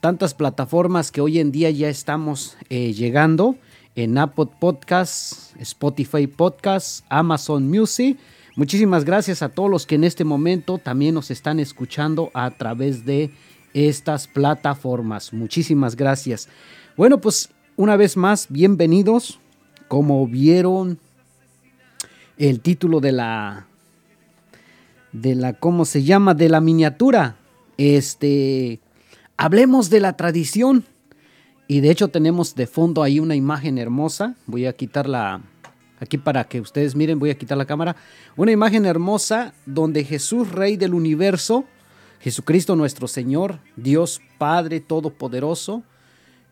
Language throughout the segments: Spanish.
tantas plataformas que hoy en día ya estamos eh, llegando en Apple Podcasts, Spotify Podcasts, Amazon Music. Muchísimas gracias a todos los que en este momento también nos están escuchando a través de estas plataformas. Muchísimas gracias. Bueno, pues una vez más, bienvenidos. Como vieron el título de la de la cómo se llama de la miniatura, este hablemos de la tradición. Y de hecho tenemos de fondo ahí una imagen hermosa. Voy a quitarla aquí para que ustedes miren, voy a quitar la cámara. Una imagen hermosa donde Jesús, Rey del universo, Jesucristo nuestro Señor, Dios Padre Todopoderoso,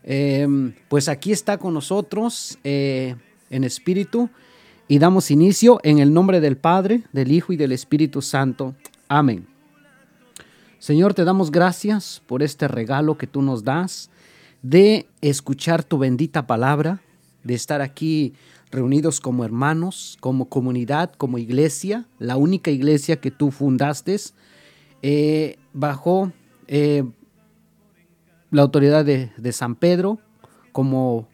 em, pues aquí está con nosotros eh, en espíritu y damos inicio en el nombre del Padre, del Hijo y del Espíritu Santo. Amén. Señor, te damos gracias por este regalo que tú nos das de escuchar tu bendita palabra, de estar aquí reunidos como hermanos, como comunidad, como iglesia, la única iglesia que tú fundaste eh, bajo eh, la autoridad de, de San Pedro como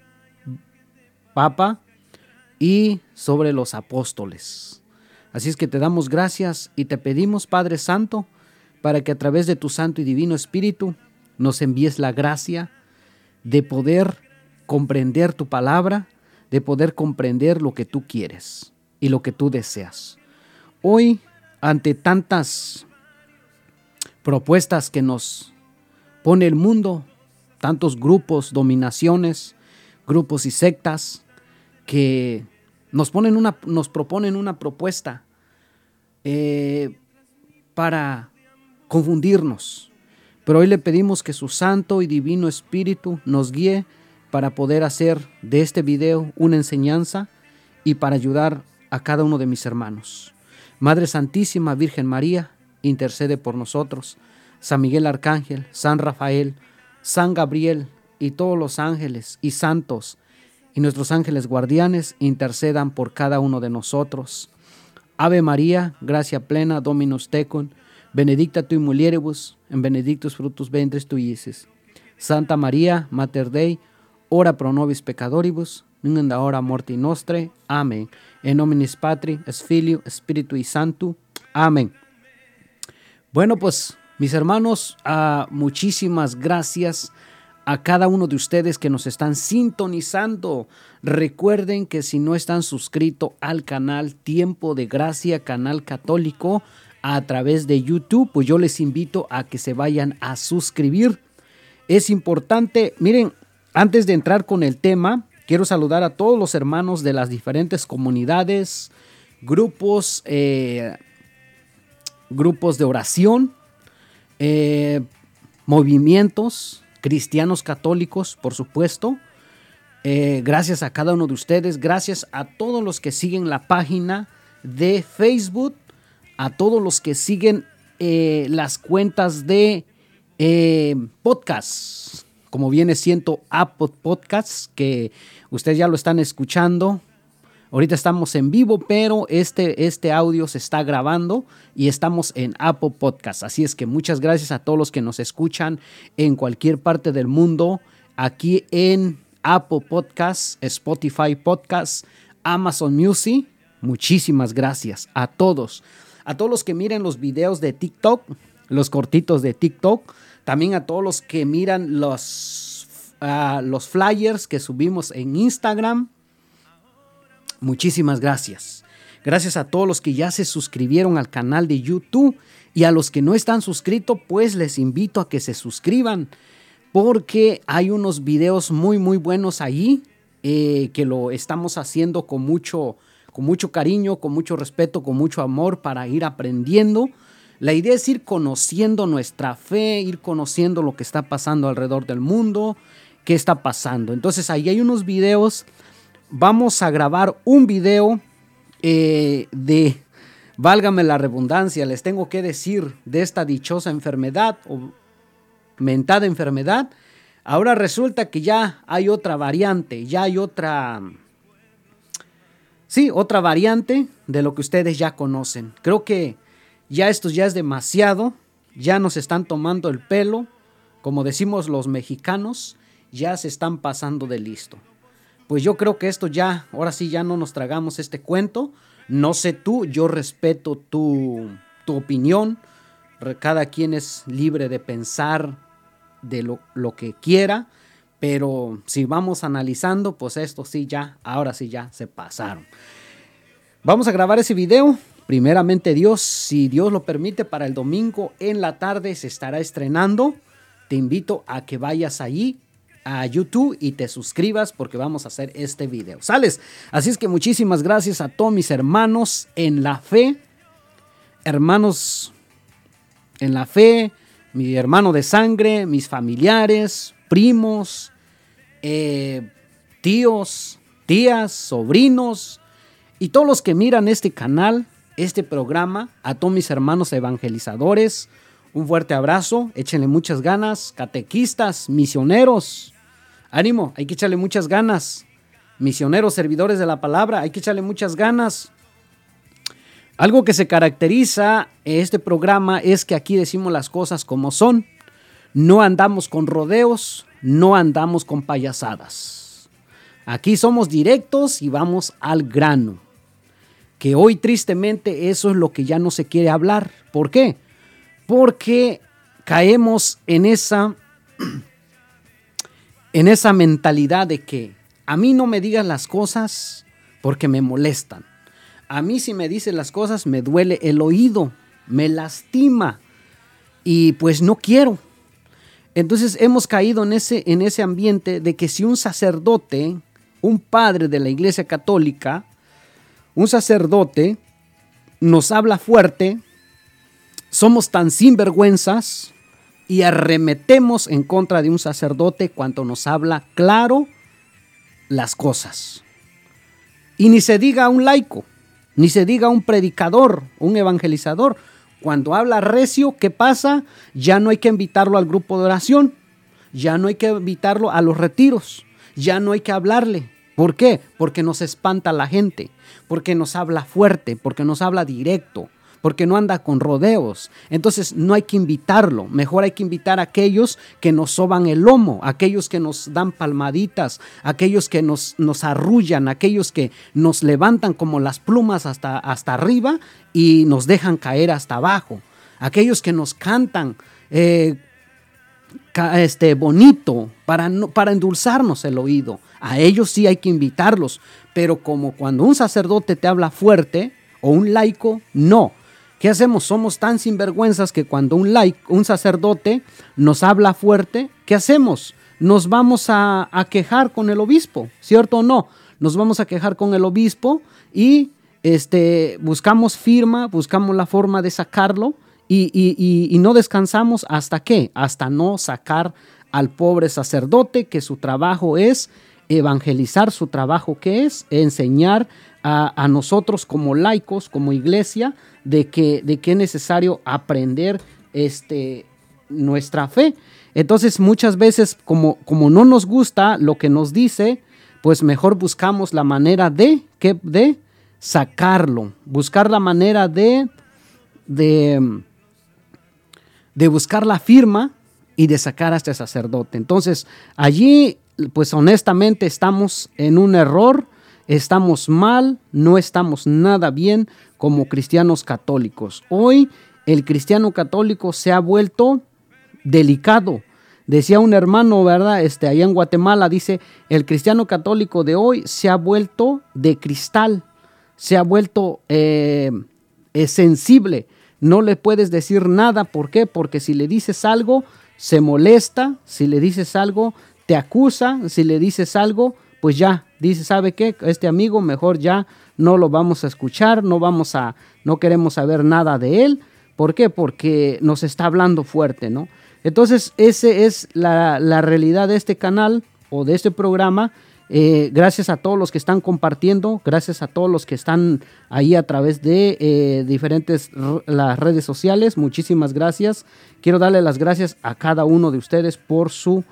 Papa y sobre los apóstoles. Así es que te damos gracias y te pedimos, Padre Santo, para que a través de tu Santo y Divino Espíritu nos envíes la gracia de poder comprender tu palabra, de poder comprender lo que tú quieres y lo que tú deseas. Hoy, ante tantas propuestas que nos pone el mundo, tantos grupos, dominaciones, grupos y sectas que nos, ponen una, nos proponen una propuesta eh, para confundirnos. Pero hoy le pedimos que su santo y divino espíritu nos guíe para poder hacer de este video una enseñanza y para ayudar a cada uno de mis hermanos. Madre Santísima Virgen María, intercede por nosotros. San Miguel Arcángel, San Rafael, San Gabriel y todos los ángeles y santos y nuestros ángeles guardianes intercedan por cada uno de nosotros. Ave María, gracia plena, Dominus tecum, benedicta tu mulieribus, en benedictus frutus ventris tuicis. Santa María, Mater Dei, ora pro nobis peccatoribus, nunc en hora morti nostre. Amén. En nominis Patri, es Filio, Espíritu y Santo. Amén. Bueno, pues mis hermanos, uh, muchísimas gracias a cada uno de ustedes que nos están sintonizando. Recuerden que si no están suscritos al canal Tiempo de Gracia, canal católico, a través de YouTube, pues yo les invito a que se vayan a suscribir. Es importante, miren, antes de entrar con el tema, quiero saludar a todos los hermanos de las diferentes comunidades, grupos, eh, grupos de oración, eh, movimientos cristianos católicos, por supuesto. Eh, gracias a cada uno de ustedes, gracias a todos los que siguen la página de Facebook, a todos los que siguen eh, las cuentas de podcast, como viene siendo Apple Podcasts, que ustedes ya lo están escuchando Ahorita estamos en vivo, pero este, este audio se está grabando y estamos en Apple Podcast. Así es que muchas gracias a todos los que nos escuchan en cualquier parte del mundo, aquí en Apple Podcast, Spotify Podcast, Amazon Music. Muchísimas gracias a todos. A todos los que miren los videos de TikTok, los cortitos de TikTok. También a todos los que miran los, ah, los flyers que subimos en Instagram Muchísimas gracias. Gracias a todos los que ya se suscribieron al canal de YouTube y a los que no están suscritos, pues les invito a que se suscriban porque hay unos videos muy muy buenos ahí eh, que lo estamos haciendo con mucho, con mucho cariño, con mucho respeto, con mucho amor para ir aprendiendo. La idea es ir conociendo nuestra fe, ir conociendo lo que está pasando alrededor del mundo, qué está pasando. Entonces ahí hay unos videos vamos a grabar un video eh, de, válgame la redundancia, les tengo que decir de esta dichosa enfermedad o mentada enfermedad. Ahora resulta que ya hay otra variante, ya hay otra, sí, otra variante de lo que ustedes ya conocen. Creo que ya esto ya es demasiado, ya nos están tomando el pelo, como decimos los mexicanos, ya se están pasando de listo. Pues yo creo que esto ya, ahora sí ya no nos tragamos este cuento. No sé tú, yo respeto tu, tu opinión. Cada quien es libre de pensar de lo, lo que quiera. Pero si vamos analizando, pues esto sí ya, ahora sí ya se pasaron. Vamos a grabar ese video. Primeramente Dios, si Dios lo permite, para el domingo en la tarde se estará estrenando. Te invito a que vayas allí a YouTube y te suscribas porque vamos a hacer este video. ¿Sales? Así es que muchísimas gracias a todos mis hermanos en la fe. Hermanos en la fe, mi hermano de sangre, mis familiares, primos, eh, tíos, tías, sobrinos y todos los que miran este canal, este programa, a todos mis hermanos evangelizadores, un fuerte abrazo, échenle muchas ganas, catequistas, misioneros, ánimo, hay que echarle muchas ganas, misioneros, servidores de la palabra, hay que echarle muchas ganas. Algo que se caracteriza este programa es que aquí decimos las cosas como son. No andamos con rodeos, no andamos con payasadas. Aquí somos directos y vamos al grano. Que hoy tristemente eso es lo que ya no se quiere hablar. ¿Por qué? Porque caemos en esa en esa mentalidad de que a mí no me digas las cosas porque me molestan. A mí si me dicen las cosas me duele el oído, me lastima y pues no quiero. Entonces hemos caído en ese, en ese ambiente de que si un sacerdote, un padre de la iglesia católica, un sacerdote nos habla fuerte, somos tan sinvergüenzas y arremetemos en contra de un sacerdote cuando nos habla claro las cosas. Y ni se diga un laico, ni se diga un predicador, un evangelizador. Cuando habla recio, ¿qué pasa? Ya no hay que invitarlo al grupo de oración, ya no hay que invitarlo a los retiros, ya no hay que hablarle. ¿Por qué? Porque nos espanta la gente, porque nos habla fuerte, porque nos habla directo, porque no anda con rodeos. Entonces no hay que invitarlo, mejor hay que invitar a aquellos que nos soban el lomo, aquellos que nos dan palmaditas, aquellos que nos, nos arrullan, aquellos que nos levantan como las plumas hasta, hasta arriba y nos dejan caer hasta abajo, aquellos que nos cantan. Eh, este, bonito para, para endulzarnos el oído. A ellos sí hay que invitarlos, pero como cuando un sacerdote te habla fuerte o un laico, no. ¿Qué hacemos? Somos tan sinvergüenzas que cuando un like, un sacerdote nos habla fuerte, ¿qué hacemos? Nos vamos a, quejar con el obispo, ¿cierto o no? Nos vamos a quejar con el obispo y este, buscamos firma, buscamos la forma de sacarlo y, y no descansamos hasta qué? Hasta no sacar al pobre sacerdote que su trabajo es evangelizar, su trabajo que es enseñar a, nosotros como laicos, como iglesia, de que, de que es necesario aprender este, nuestra fe. Entonces muchas veces como, como no nos gusta lo que nos dice, pues mejor buscamos la manera de, que, de sacarlo, buscar la manera de, de, de buscar la firma y de sacar a este sacerdote. Entonces allí, pues honestamente estamos en un error estamos mal, no estamos nada bien como cristianos católicos. Hoy el cristiano católico se ha vuelto delicado. Decía un hermano, ¿verdad? Este, allá en Guatemala, dice, el cristiano católico de hoy se ha vuelto de cristal, se ha vuelto eh, sensible. No le puedes decir nada, ¿por qué? Porque si le dices algo, se molesta, si le dices algo, te acusa, si le dices algo, pues ya dice, ¿sabe qué? Este amigo mejor ya no lo vamos a escuchar, no vamos a, no queremos saber nada de él. ¿Por qué? Porque nos está hablando fuerte, ¿no? Entonces, esa es la, realidad de este canal o de este programa. Eh, gracias a todos los que están compartiendo, gracias a todos los que están ahí a través de eh, diferentes las redes sociales. Muchísimas gracias. Quiero darle las gracias a cada uno de ustedes por su,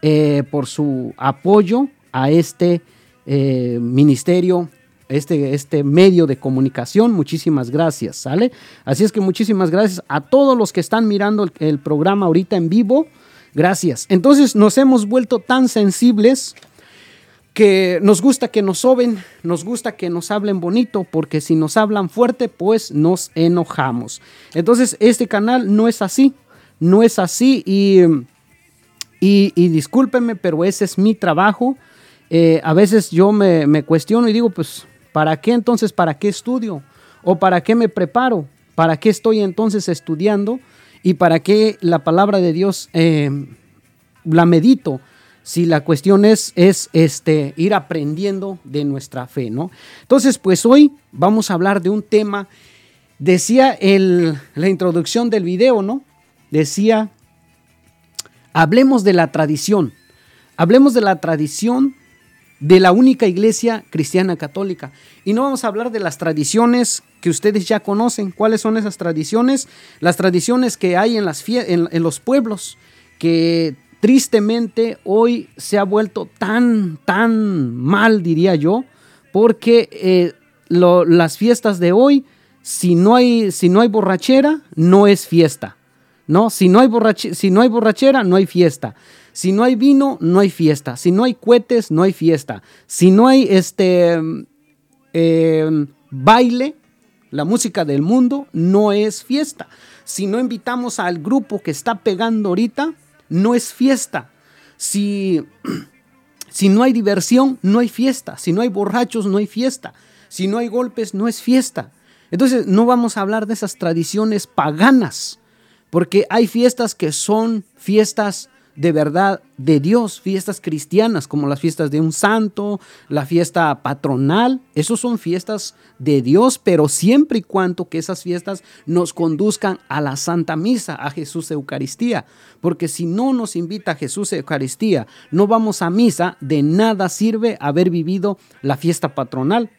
eh, por su apoyo a este eh, ministerio, este, este medio de comunicación. Muchísimas gracias, ¿sale? Así es que muchísimas gracias a todos los que están mirando el, programa ahorita en vivo. Gracias. Entonces nos hemos vuelto tan sensibles que nos gusta que nos soben, nos gusta que nos hablen bonito, porque si nos hablan fuerte, pues nos enojamos. Entonces, este canal no es así, no es así y, y, discúlpenme, pero ese es mi trabajo. Eh, a veces yo me, cuestiono y digo, pues, ¿para qué entonces, para qué estudio? ¿O para qué me preparo? ¿Para qué estoy entonces estudiando? ¿Y para qué la palabra de Dios eh, la medito? si la cuestión es, es este, ir aprendiendo de nuestra fe, ¿no? Entonces, pues hoy vamos a hablar de un tema, decía el, la introducción del video, ¿no? Decía, hablemos de la tradición, hablemos de la tradición de la única iglesia cristiana católica. Y no vamos a hablar de las tradiciones que ustedes ya conocen. ¿Cuáles son esas tradiciones? Las tradiciones que hay en, las en, en los pueblos, que tristemente hoy se ha vuelto tan, tan mal, diría yo, porque eh, las fiestas de hoy, si no, hay, si no hay borrachera, no es fiesta. ¿no? Si no, hay si no hay borrachera, no hay fiesta. Si no hay vino, no hay fiesta. Si no hay cohetes, no hay fiesta. Si no hay este em, baile, la música del mundo, no es fiesta. Si no invitamos al grupo que está pegando ahorita, no es fiesta. Si, si no hay diversión, no hay fiesta. Si no hay borrachos, no hay fiesta. Si no hay golpes, no es fiesta. Entonces no vamos a hablar de esas tradiciones paganas, porque hay fiestas que son fiestas de verdad de Dios, fiestas cristianas como las fiestas de un santo, la fiesta patronal, esos son fiestas de Dios, pero siempre y cuando que esas fiestas nos conduzcan a la Santa Misa, a Jesús Eucaristía, porque si no nos invita a Jesús Eucaristía, no vamos a misa, de nada sirve haber vivido la fiesta patronal.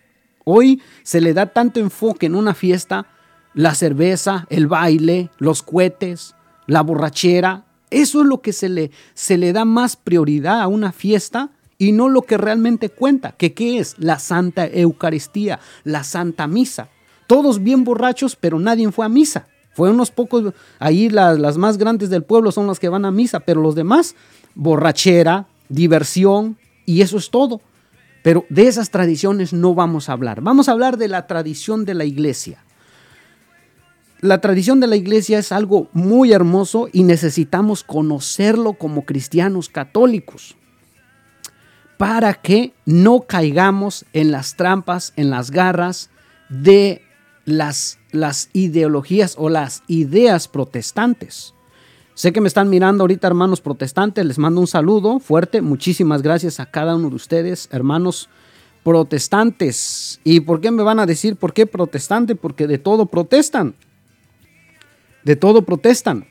Hoy se le da tanto enfoque en una fiesta, la cerveza, el baile, los cohetes, la borrachera, eso es lo que se le, se le da más prioridad a una fiesta y no lo que realmente cuenta, que qué es la Santa Eucaristía, la Santa Misa. Todos bien borrachos, pero nadie fue a misa. Fue unos pocos, ahí las, las más grandes del pueblo son las que van a misa, pero los demás, borrachera, diversión, y eso es todo. Pero de esas tradiciones no vamos a hablar. Vamos a hablar de la tradición de la iglesia. La tradición de la iglesia es algo muy hermoso y necesitamos conocerlo como cristianos católicos para que no caigamos en las trampas, en las garras de las, las ideologías o las ideas protestantes. Sé que me están mirando ahorita hermanos protestantes, les mando un saludo fuerte, muchísimas gracias a cada uno de ustedes, hermanos protestantes. ¿Y por qué me van a decir por qué protestante? Porque de todo protestan. De todo protestan.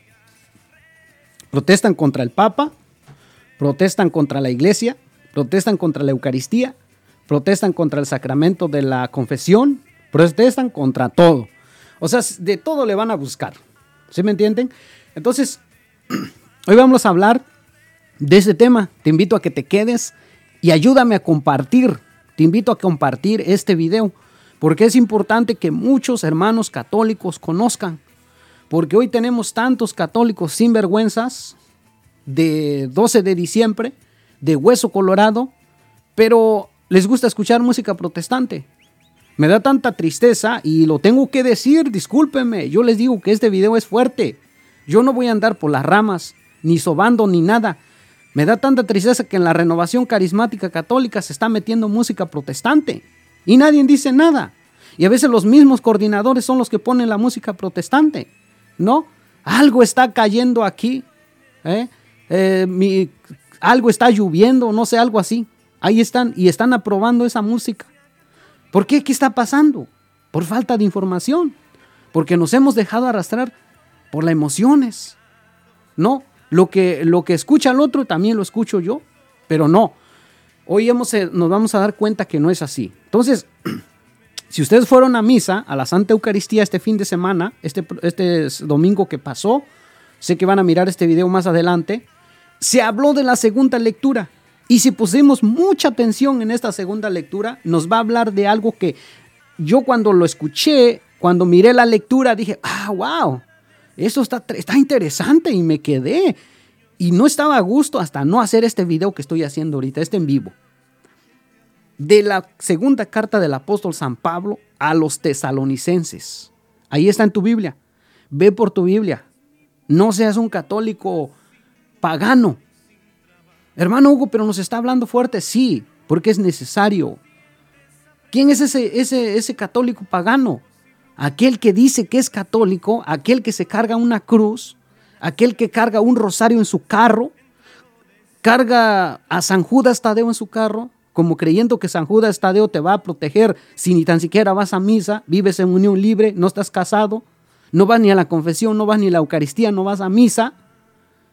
Protestan contra el Papa, protestan contra la Iglesia, protestan contra la Eucaristía, protestan contra el sacramento de la confesión, protestan contra todo. O sea, de todo le van a buscar. ¿Sí me entienden? Entonces, hoy vamos a hablar de ese tema. Te invito a que te quedes y ayúdame a compartir. Te invito a compartir este video porque es importante que muchos hermanos católicos conozcan porque hoy tenemos tantos católicos sinvergüenzas de 12 de diciembre, de hueso colorado, pero les gusta escuchar música protestante. Me da tanta tristeza y lo tengo que decir, discúlpenme, yo les digo que este video es fuerte. Yo no voy a andar por las ramas, ni sobando, ni nada. Me da tanta tristeza que en la renovación carismática católica se está metiendo música protestante y nadie dice nada. Y a veces los mismos coordinadores son los que ponen la música protestante. ¿No? Algo está cayendo aquí, ¿eh? Eh, algo está lloviendo, no sé, algo así. Ahí están y están aprobando esa música. ¿Por qué? ¿Qué está pasando? Por falta de información. Porque nos hemos dejado arrastrar por las emociones. No, lo que, lo que escucha el otro también lo escucho yo, pero no. Hoy hemos, eh, nos vamos a dar cuenta que no es así. Entonces, Si ustedes fueron a misa, a la Santa Eucaristía este fin de semana, este, este domingo que pasó, sé que van a mirar este video más adelante, se habló de la segunda lectura. Y si pusimos mucha atención en esta segunda lectura, nos va a hablar de algo que yo cuando lo escuché, cuando miré la lectura, dije, ah, wow, eso está, está interesante y me quedé. y no estaba a gusto hasta no hacer este video que estoy haciendo ahorita, este en vivo. De la segunda carta del apóstol San Pablo a los tesalonicenses. Ahí está en tu Biblia. Ve por tu Biblia. No seas un católico pagano. Hermano Hugo, pero nos está hablando fuerte. Sí, porque es necesario. ¿Quién es ese, ese, ese católico pagano? Aquel que dice que es católico, aquel que se carga una cruz, aquel que carga un rosario en su carro, carga a San Judas Tadeo en su carro, como creyendo que San Judas Tadeo te va a proteger si ni tan siquiera vas a misa, vives en unión libre, no estás casado, no vas ni a la confesión, no vas ni a la Eucaristía, no vas a misa,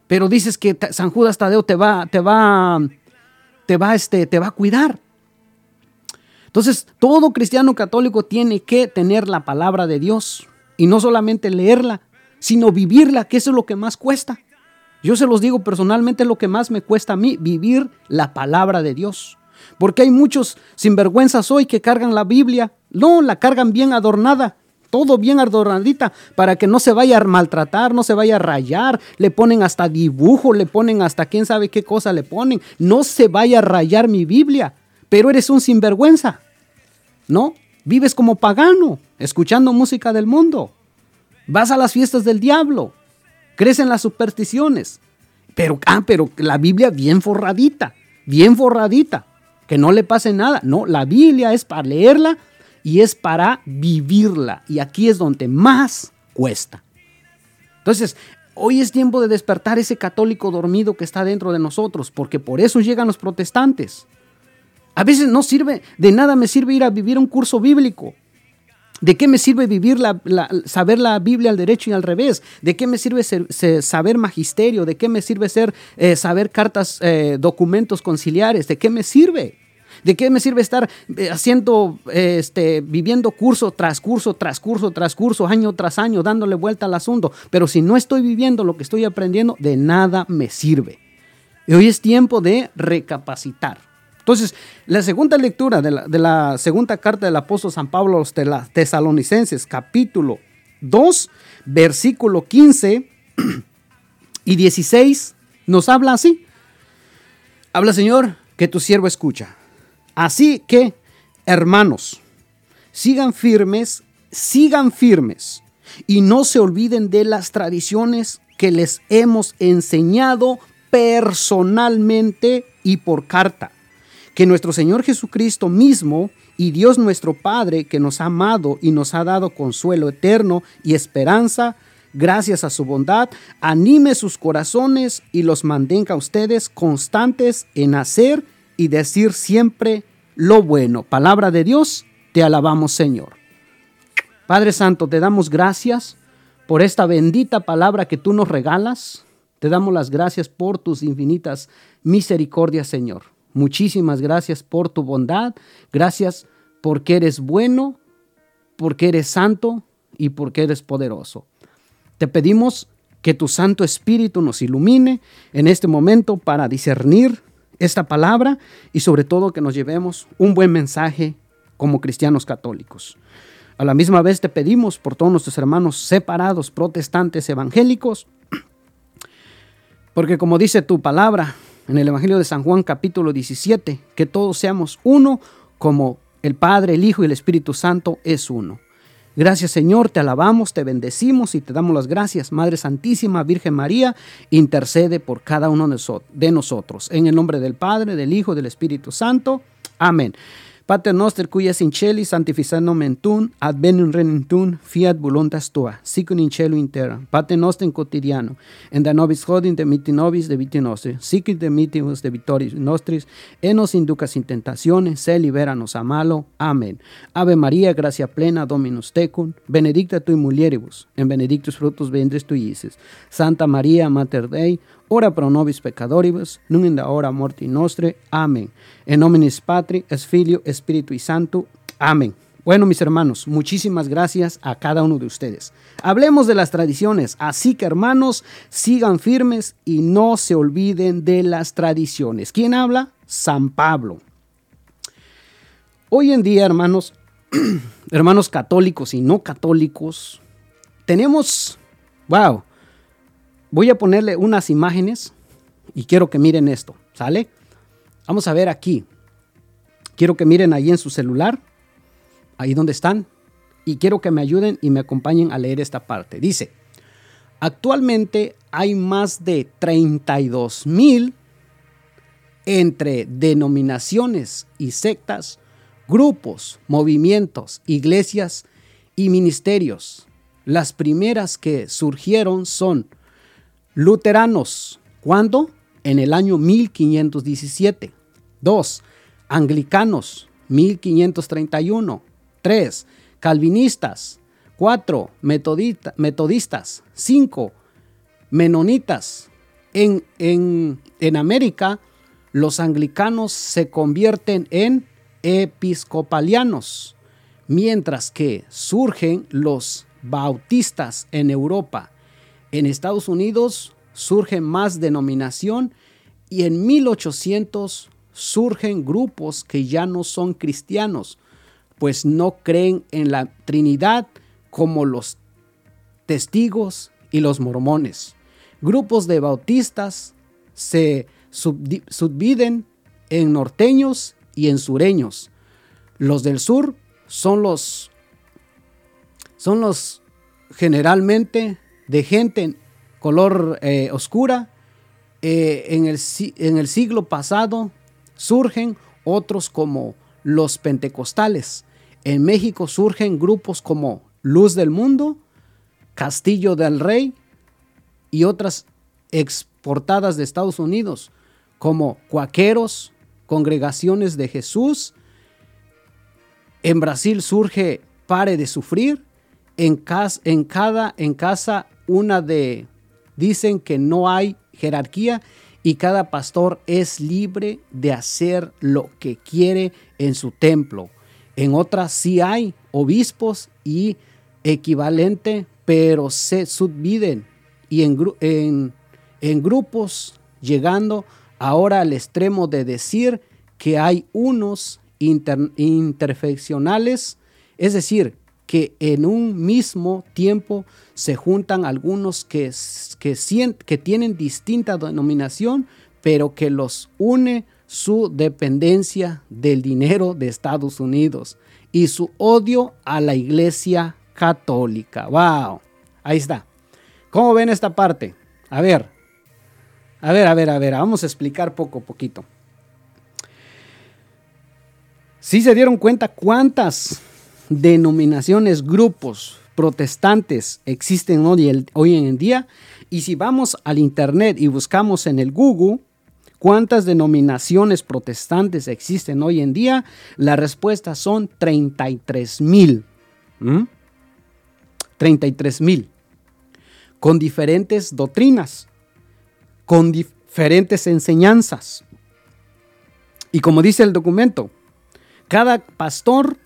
pero dices que San Judas Tadeo te va, te va, te va, este, te va a cuidar. Entonces, todo cristiano católico tiene que tener la palabra de Dios y no solamente leerla, sino vivirla, que eso es lo que más cuesta. Yo se los digo personalmente, lo que más me cuesta a mí, vivir la palabra de Dios. Porque hay muchos sinvergüenzas hoy que cargan la Biblia. No, la cargan bien adornada, todo bien adornadita, para que no se vaya a maltratar, no se vaya a rayar. Le ponen hasta dibujo, le ponen hasta quién sabe qué cosa le ponen. No se vaya a rayar mi Biblia pero eres un sinvergüenza, ¿no? Vives como pagano, escuchando música del mundo. Vas a las fiestas del diablo, crees en las supersticiones. Pero, ah, pero la Biblia bien forradita, bien forradita, que no le pase nada. No, la Biblia es para leerla y es para vivirla. Y aquí es donde más cuesta. Entonces, hoy es tiempo de despertar ese católico dormido que está dentro de nosotros, porque por eso llegan los protestantes. A veces no sirve, de nada me sirve ir a vivir un curso bíblico. ¿De qué me sirve vivir la, saber la Biblia al derecho y al revés? ¿De qué me sirve saber magisterio? ¿De qué me sirve ser, eh, saber cartas, eh, documentos conciliares? ¿De qué me sirve? ¿De qué me sirve estar eh, haciendo, este, viviendo curso tras curso, tras curso, tras curso, año tras año, dándole vuelta al asunto? Pero si no estoy viviendo lo que estoy aprendiendo, de nada me sirve. Y hoy es tiempo de recapacitar. Entonces, la segunda lectura de la, segunda carta del apóstol San Pablo a los tesalonicenses, capítulo 2, versículo 15 y 16, nos habla así. Habla, Señor, que tu siervo escucha. Así que, hermanos, sigan firmes, sigan firmes y no se olviden de las tradiciones que les hemos enseñado personalmente y por carta que nuestro Señor Jesucristo mismo y Dios nuestro Padre, que nos ha amado y nos ha dado consuelo eterno y esperanza, gracias a su bondad, anime sus corazones y los mantenga a ustedes constantes en hacer y decir siempre lo bueno. Palabra de Dios, te alabamos Señor. Padre Santo, te damos gracias por esta bendita palabra que tú nos regalas. Te damos las gracias por tus infinitas misericordias, Señor. Muchísimas gracias por tu bondad. Gracias porque eres bueno, porque eres santo y porque eres poderoso. Te pedimos que tu Santo Espíritu nos ilumine en este momento para discernir esta palabra y sobre todo que nos llevemos un buen mensaje como cristianos católicos. A la misma vez te pedimos por todos nuestros hermanos separados, protestantes, evangélicos, porque como dice tu palabra, en el Evangelio de San Juan capítulo 17, que todos seamos uno como el Padre, el Hijo y el Espíritu Santo es uno. Gracias Señor, te alabamos, te bendecimos y te damos las gracias. Madre Santísima, Virgen María, intercede por cada uno de nosotros. En el nombre del Padre, del Hijo y del Espíritu Santo. Amén. Pater noster cuia in celi tun, advenum regnum tun, fiat voluntas tua, sic in cielo in terra. Pater noster quotidiano, en da nobis hodin de miti nobis de viti nostri, sic de mitimus de victoris nostris, e nos inducas in tentazione, se liberanos a malo. Amén. Ave María, gracia plena, Dominus tecum, benedicta tui mulieribus, en benedictus fructus ventris Isis. Santa María, Mater Dei, ora pro nobis peccatoribus, nun in la hora morti nostre. Amén. En nominis Patri, es Filio, Espíritu y Santo. Amén. Bueno, mis hermanos, muchísimas gracias a cada uno de ustedes. Hablemos de las tradiciones, así que hermanos, sigan firmes y no se olviden de las tradiciones. ¿Quién habla? San Pablo. Hoy en día, hermanos, hermanos católicos y no católicos, tenemos, wow, Voy a ponerle unas imágenes y quiero que miren esto, ¿sale? Vamos a ver aquí. Quiero que miren ahí en su celular, ahí donde están, y quiero que me ayuden y me acompañen a leer esta parte. Dice, actualmente hay más de 32 mil entre denominaciones y sectas, grupos, movimientos, iglesias y ministerios. Las primeras que surgieron son luteranos. ¿Cuándo? En el año 1517. 2. Anglicanos, 1531. 3. Calvinistas. 4. metodistas. 5. Menonitas. En, en, en América, los anglicanos se convierten en episcopalianos, mientras que surgen los bautistas en Europa. En Estados Unidos surge más denominación y en 1800 surgen grupos que ya no son cristianos, pues no creen en la Trinidad como los testigos y los mormones. Grupos de bautistas se subdividen en norteños y en sureños. Los del sur son los son los generalmente de gente color eh, oscura. Eh, en, el, siglo pasado surgen otros como los pentecostales. En México surgen grupos como Luz del Mundo, Castillo del Rey y otras exportadas de Estados Unidos como cuaqueros, congregaciones de Jesús. En Brasil surge Pare de Sufrir. En cada en casa una de dicen que no hay jerarquía y cada pastor es libre de hacer lo que quiere en su templo. En otras sí hay obispos y equivalente, pero se subdividen y en, en grupos llegando ahora al extremo de decir que hay unos interfeccionales, es decir, que en un mismo tiempo se juntan algunos que, que, tienen distinta denominación, pero que los une su dependencia del dinero de Estados Unidos y su odio a la iglesia católica. ¡Wow! Ahí está. ¿Cómo ven esta parte? A ver, a ver, a ver, a ver, vamos a explicar poco a poquito. Si se dieron cuenta cuántas denominaciones, grupos protestantes existen hoy, hoy en día. Y si vamos al Internet y buscamos en el Google cuántas denominaciones protestantes existen hoy en día, la respuesta son 33 mil. 33 mil. Con diferentes doctrinas con diferentes enseñanzas. Y como dice el documento, cada pastor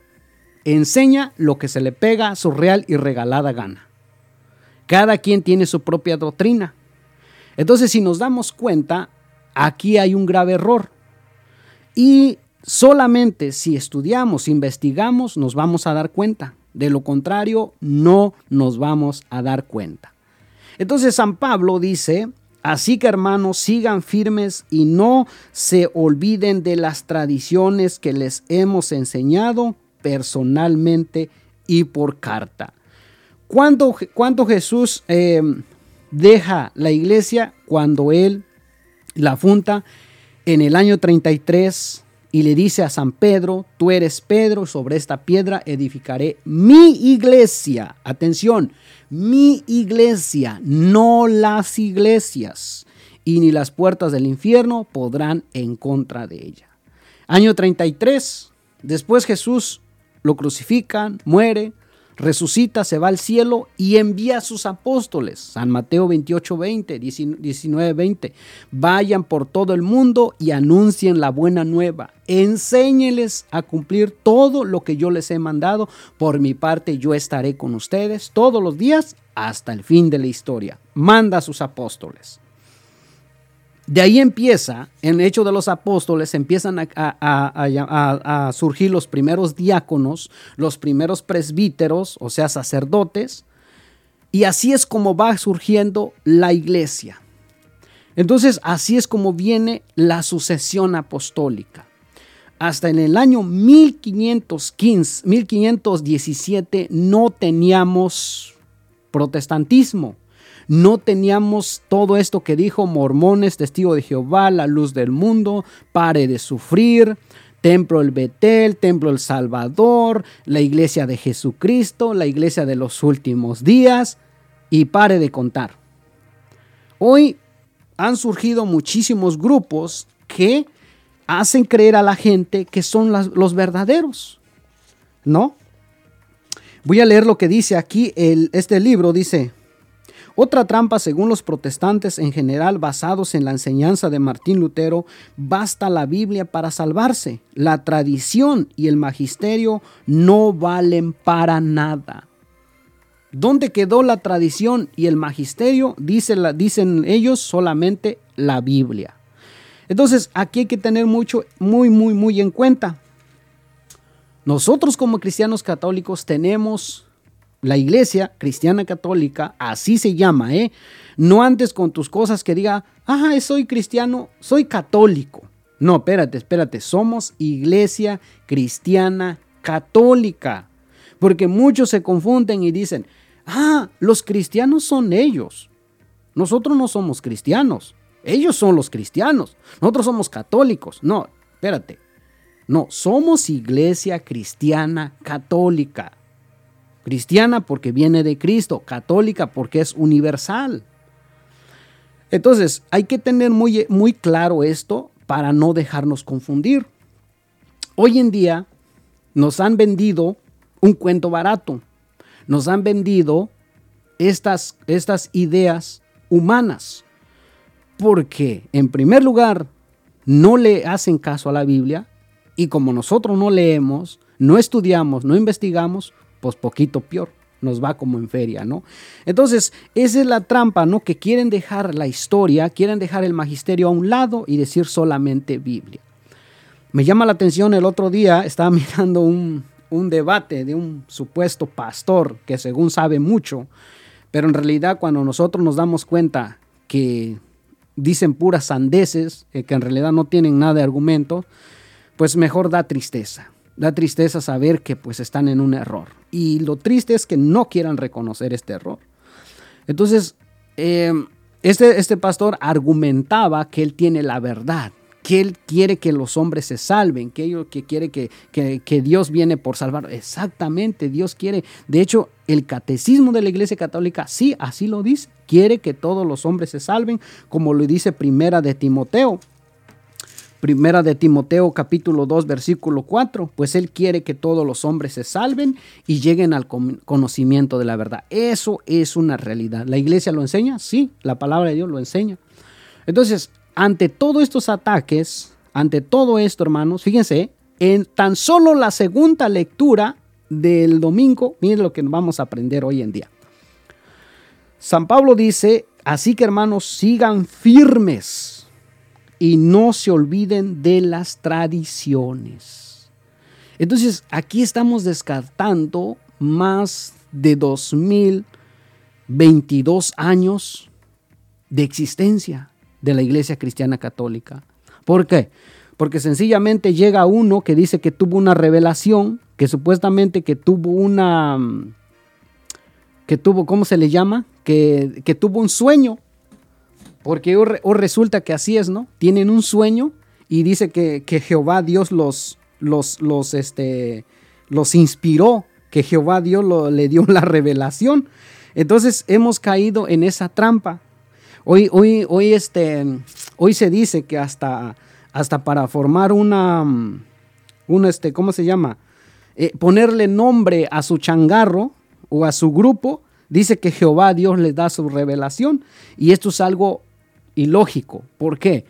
enseña lo que se le pega su real y regalada gana. Cada quien tiene su propia doctrina. Entonces, si nos damos cuenta, aquí hay un grave error. Y solamente si estudiamos, investigamos, nos vamos a dar cuenta. De lo contrario, no nos vamos a dar cuenta. Entonces, San Pablo dice Así que hermanos, sigan firmes y no se olviden de las tradiciones que les hemos enseñado personalmente y por carta. ¿Cuándo, Jesús em, deja la iglesia? Cuando él la funda en el año 33 y le dice a San Pedro, tú eres Pedro, sobre esta piedra edificaré mi iglesia. Atención, mi iglesia, no las iglesias, y ni las puertas del infierno podrán en contra de ella. Año 33, después Jesús lo crucifican, muere, resucita, se va al cielo y envía a sus apóstoles. San Mateo 28, 20, 19, 20. Vayan por todo el mundo y anuncien la buena nueva. Enséñeles a cumplir todo lo que yo les he mandado. Por mi parte, yo estaré con ustedes todos los días hasta el fin de la historia. Manda a sus apóstoles. De ahí empieza, en el hecho de los apóstoles, empiezan a, surgir los primeros diáconos, los primeros presbíteros, o sea, sacerdotes, y así es como va surgiendo la iglesia. Entonces, así es como viene la sucesión apostólica. Hasta en el año 1515, 1517 no teníamos protestantismo. No teníamos todo esto que dijo mormones, testigo de Jehová, la luz del mundo, pare de sufrir, templo el Betel, templo el Salvador, la iglesia de Jesucristo, la iglesia de los últimos días y pare de contar. Hoy han surgido muchísimos grupos que hacen creer a la gente que son los verdaderos, ¿no? Voy a leer lo que dice aquí el, este libro, dice, otra trampa, según los protestantes en general basados en la enseñanza de Martín Lutero, basta la Biblia para salvarse. La tradición y el magisterio no valen para nada. ¿Dónde quedó la tradición y el magisterio? dicen ellos solamente la Biblia. Entonces, aquí hay que tener mucho, muy, muy, muy en cuenta. Nosotros como cristianos católicos tenemos la iglesia cristiana católica, así se llama, ¿eh? No antes con tus cosas que diga, ah, soy cristiano, soy católico. No, espérate, espérate, somos iglesia cristiana católica. Porque muchos se confunden y dicen, ah, los cristianos son ellos. Nosotros no somos cristianos. Ellos son los cristianos. Nosotros somos católicos. No, espérate. No, somos iglesia cristiana católica. Cristiana porque viene de Cristo, católica porque es universal. Entonces, hay que tener muy, muy claro esto para no dejarnos confundir. Hoy en día nos han vendido un cuento barato. Nos han vendido estas, estas ideas humanas. Porque, en primer lugar, no le hacen caso a la Biblia y como nosotros no leemos, no estudiamos, no investigamos, pues poquito peor, nos va como en feria, ¿no? Entonces, esa es la trampa, ¿no? Que quieren dejar la historia, quieren dejar el magisterio a un lado y decir solamente Biblia. Me llama la atención, el otro día estaba mirando un, un debate de un supuesto pastor que según sabe mucho, pero en realidad cuando nosotros nos damos cuenta que dicen puras sandeces, eh, que en realidad no tienen nada de argumento, pues mejor da tristeza. Da tristeza saber que pues están en un error. Y lo triste es que no quieran reconocer este error. Entonces, em, este, este pastor argumentaba que él tiene la verdad, que él quiere que los hombres se salven, que, él, que quiere que, que, Dios viene por salvar. Exactamente, Dios quiere. De hecho, el catecismo de la Iglesia Católica sí, así lo dice. Quiere que todos los hombres se salven, como lo dice Primera de Timoteo. Primera de Timoteo capítulo 2 versículo 4, pues Él quiere que todos los hombres se salven y lleguen al conocimiento de la verdad. Eso es una realidad. ¿La iglesia lo enseña? Sí, la palabra de Dios lo enseña. Entonces, ante todos estos ataques, ante todo esto, hermanos, fíjense, en tan solo la segunda lectura del domingo, miren lo que vamos a aprender hoy en día. San Pablo dice, así que hermanos, sigan firmes y no se olviden de las tradiciones. Entonces, aquí estamos descartando más de 2022 años de existencia de la Iglesia Cristiana Católica. ¿Por qué? Porque sencillamente llega uno que dice que tuvo una revelación, que supuestamente que tuvo una, que tuvo, ¿cómo se le llama? Que, que tuvo un sueño porque o, resulta que así es, ¿no? Tienen un sueño y dice que, Jehová Dios los, los, los, este, los inspiró, que Jehová Dios le dio la revelación. Entonces hemos caído en esa trampa. Hoy, hoy, hoy, este, hoy se dice que hasta, hasta para formar una, una este, ¿cómo se llama? Eh, ponerle nombre a su changarro o a su grupo, dice que Jehová Dios les da su revelación. Y esto es algo ilógico. ¿Por qué?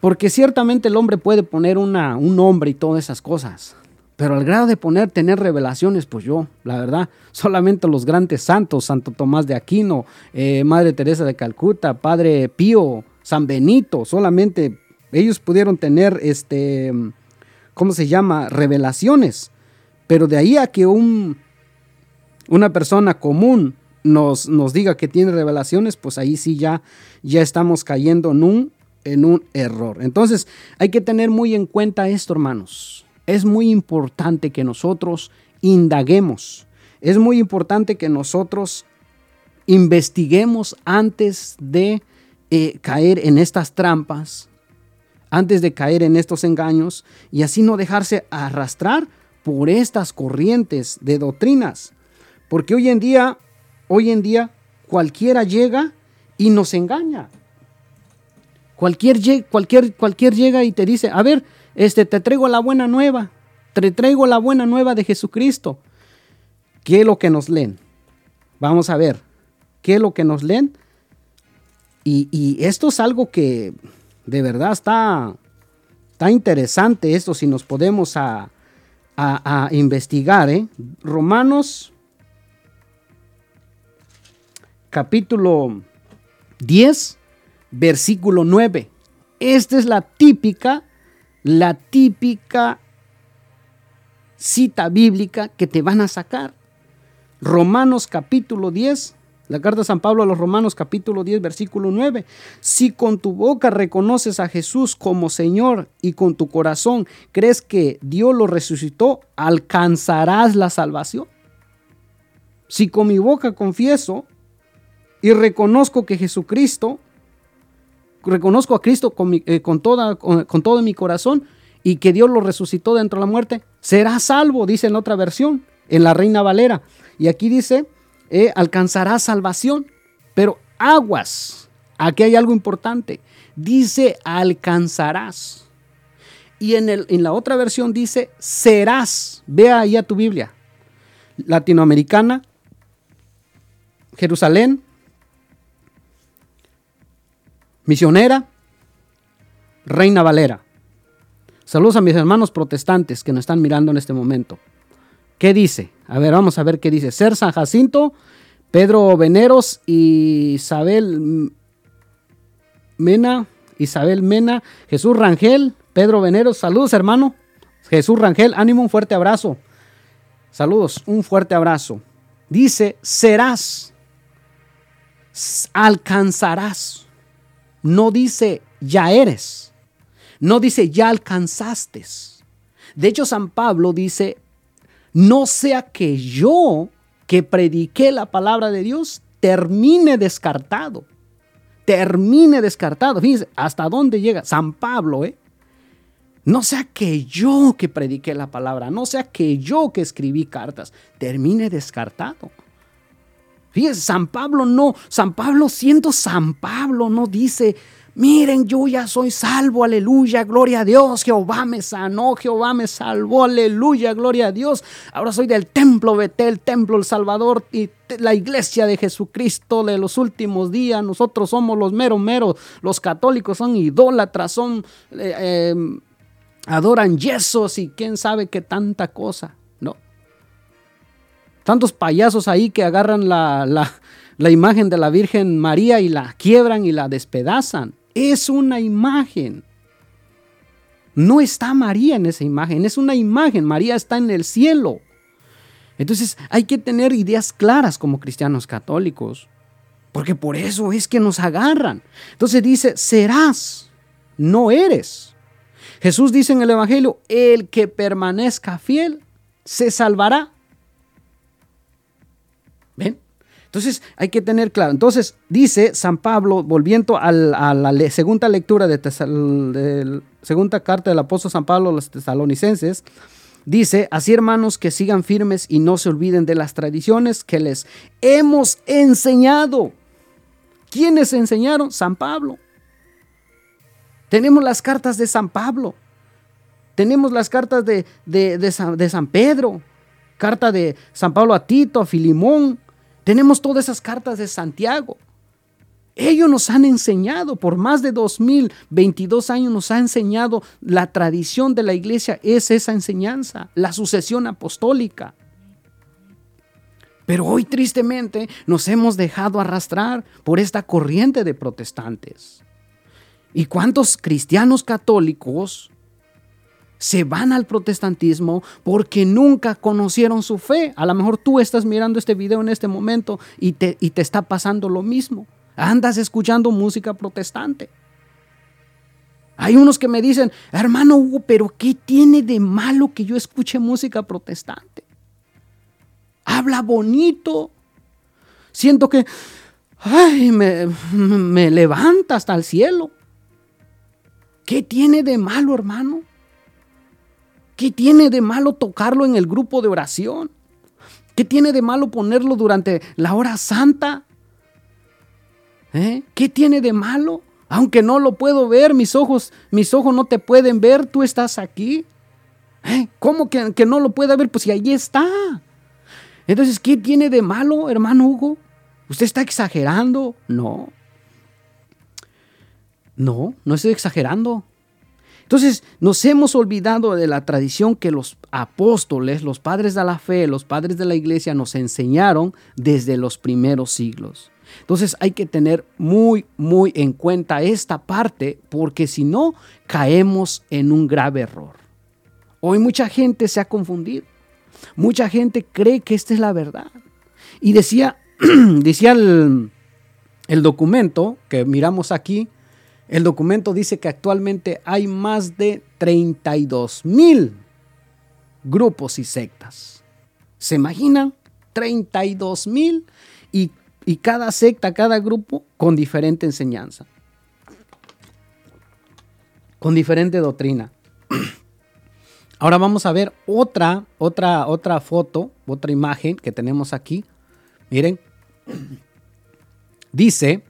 Porque ciertamente el hombre puede poner una, un nombre y todas esas cosas. Pero al grado de poner, tener revelaciones, pues yo, la verdad, solamente los grandes santos, Santo Tomás de Aquino, eh, Madre Teresa de Calcuta, Padre Pío, San Benito, solamente ellos pudieron tener, este, ¿cómo se llama? Revelaciones. Pero de ahí a que un, una persona común nos, nos diga que tiene revelaciones, pues ahí sí ya, ya estamos cayendo en un, en un error. Entonces hay que tener muy en cuenta esto, hermanos. Es muy importante que nosotros indaguemos. Es muy importante que nosotros investiguemos antes de eh, caer en estas trampas, antes de caer en estos engaños y así no dejarse arrastrar por estas corrientes de doctrinas. Porque hoy en día, hoy en día cualquiera llega y nos engaña. Cualquier, cualquier, cualquier llega y te dice, a ver, este, te traigo la buena nueva, te traigo la buena nueva de Jesucristo. ¿Qué es lo que nos leen? Vamos a ver, ¿qué es lo que nos leen? Y, esto es algo que de verdad está, está interesante esto si nos podemos a, a, investigar. ¿eh? Romanos capítulo 10, versículo 9. Esta es la típica, la típica cita bíblica que te van a sacar. Romanos capítulo 10, la carta de San Pablo a los Romanos capítulo 10 versículo 9. Si con tu boca reconoces a Jesús como Señor y con tu corazón crees que Dios lo resucitó, alcanzarás la salvación. Si con mi boca confieso y reconozco que Jesucristo, reconozco a Cristo con, eh, toda, con todo mi corazón y que Dios lo resucitó dentro de la muerte, será salvo, dice en otra versión, en la Reina Valera. Y aquí dice, eh, alcanzarás salvación. Pero aguas, aquí hay algo importante. Dice alcanzarás. Y en, el, en la otra versión dice serás. Vea ahí a tu Biblia. Latinoamericana, Jerusalén, misionera, Reina Valera. Saludos a mis hermanos protestantes que nos están mirando en este momento. ¿Qué dice? A ver, vamos a ver qué dice. Ser San Jacinto, Pedro Veneros, Isabel Mena, Isabel Mena, Jesús Rangel, Pedro Veneros. Saludos, hermano. Jesús Rangel, ánimo, un fuerte abrazo. Saludos, un fuerte abrazo. Dice, serás, alcanzarás. No dice, ya eres. No dice, ya alcanzaste. De hecho, San Pablo dice, no sea que yo que prediqué la palabra de Dios termine descartado. Termine descartado. Fíjense, hasta dónde llega San Pablo, ¿eh? No sea que yo que prediqué la palabra, no sea que yo que escribí cartas, termine descartado. Fíjense, San Pablo no, San Pablo siendo San Pablo no dice, Miren, yo ya soy salvo, aleluya, gloria a Dios. Jehová me sanó, Jehová me salvó, aleluya, gloria a Dios. Ahora soy del templo Betel, templo El Salvador y la iglesia de Jesucristo de los últimos días. Nosotros somos los meros meros. Los católicos son idólatras, son. Eh, em, adoran yesos y quién sabe qué tanta cosa. Tantos payasos ahí que agarran la, la imagen de la Virgen María y la quiebran y la despedazan es una imagen. No está María en esa imagen, es una imagen. María está en el cielo. Entonces hay que tener ideas claras como cristianos católicos, porque por eso es que nos agarran. Entonces dice, serás, no eres. Jesús dice en el Evangelio, el que permanezca fiel se salvará. ¿Ven? Entonces hay que tener claro. Entonces dice San Pablo, volviendo a la, segunda lectura de, la segunda carta del apóstol San Pablo a los tesalonicenses, dice, así hermanos que sigan firmes y no se olviden de las tradiciones que les hemos enseñado. ¿Quiénes enseñaron? San Pablo. Tenemos las cartas de San Pablo. Tenemos las cartas de, de, de San Pedro. Carta de San Pablo a Tito, a Filimón, tenemos todas esas cartas de Santiago. Ellos nos han enseñado, por más de 2022 años nos ha enseñado la tradición de la iglesia, es esa enseñanza, la sucesión apostólica. Pero hoy tristemente nos hemos dejado arrastrar por esta corriente de protestantes. ¿Y cuántos cristianos católicos se van al protestantismo porque nunca conocieron su fe. A lo mejor tú estás mirando este video en este momento y te, y te está pasando lo mismo. Andas escuchando música protestante. Hay unos que me dicen, hermano Hugo, pero ¿qué tiene de malo que yo escuche música protestante? Habla bonito. Siento que ay, me, me levanta hasta el cielo. ¿Qué tiene de malo, hermano? ¿Qué tiene de malo tocarlo en el grupo de oración? ¿Qué tiene de malo ponerlo durante la hora santa? ¿Eh? ¿Qué tiene de malo? Aunque no lo puedo ver, mis ojos, mis ojos no te pueden ver, tú estás aquí. ¿Eh? ¿Cómo que, no lo puede ver? Pues si ahí está. Entonces, ¿qué tiene de malo, hermano Hugo? ¿Usted está exagerando? No. No, no estoy exagerando. Entonces nos hemos olvidado de la tradición que los apóstoles, los padres de la fe, los padres de la iglesia nos enseñaron desde los primeros siglos. Entonces hay que tener muy, muy en cuenta esta parte porque si no, caemos en un grave error. Hoy mucha gente se ha confundido. Mucha gente cree que esta es la verdad. Y decía, decía el, el documento que miramos aquí, el documento dice que actualmente hay más de 32 mil grupos y sectas. ¿Se imaginan? 32 mil y, y cada secta, cada grupo con diferente enseñanza, con diferente doctrina. Ahora vamos a ver otra, otra, otra foto, otra imagen que tenemos aquí. Miren, dice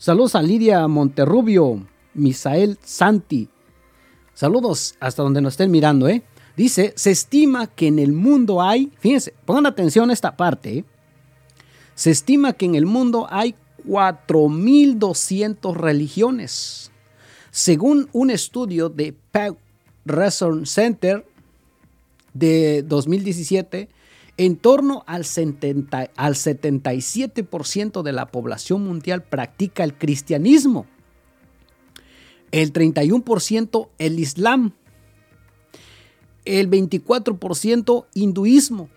Saludos a Lidia Monterrubio, Misael Santi. Saludos hasta donde nos estén mirando, ¿eh? Dice, se estima que en el mundo hay, fíjense, pongan atención a esta parte, ¿eh? se estima que en el mundo hay 4.200 religiones. Según un estudio de Pew Research Center de 2017, en torno al, 77% de la población mundial practica el cristianismo, el 31% el islam, el 24% hinduismo,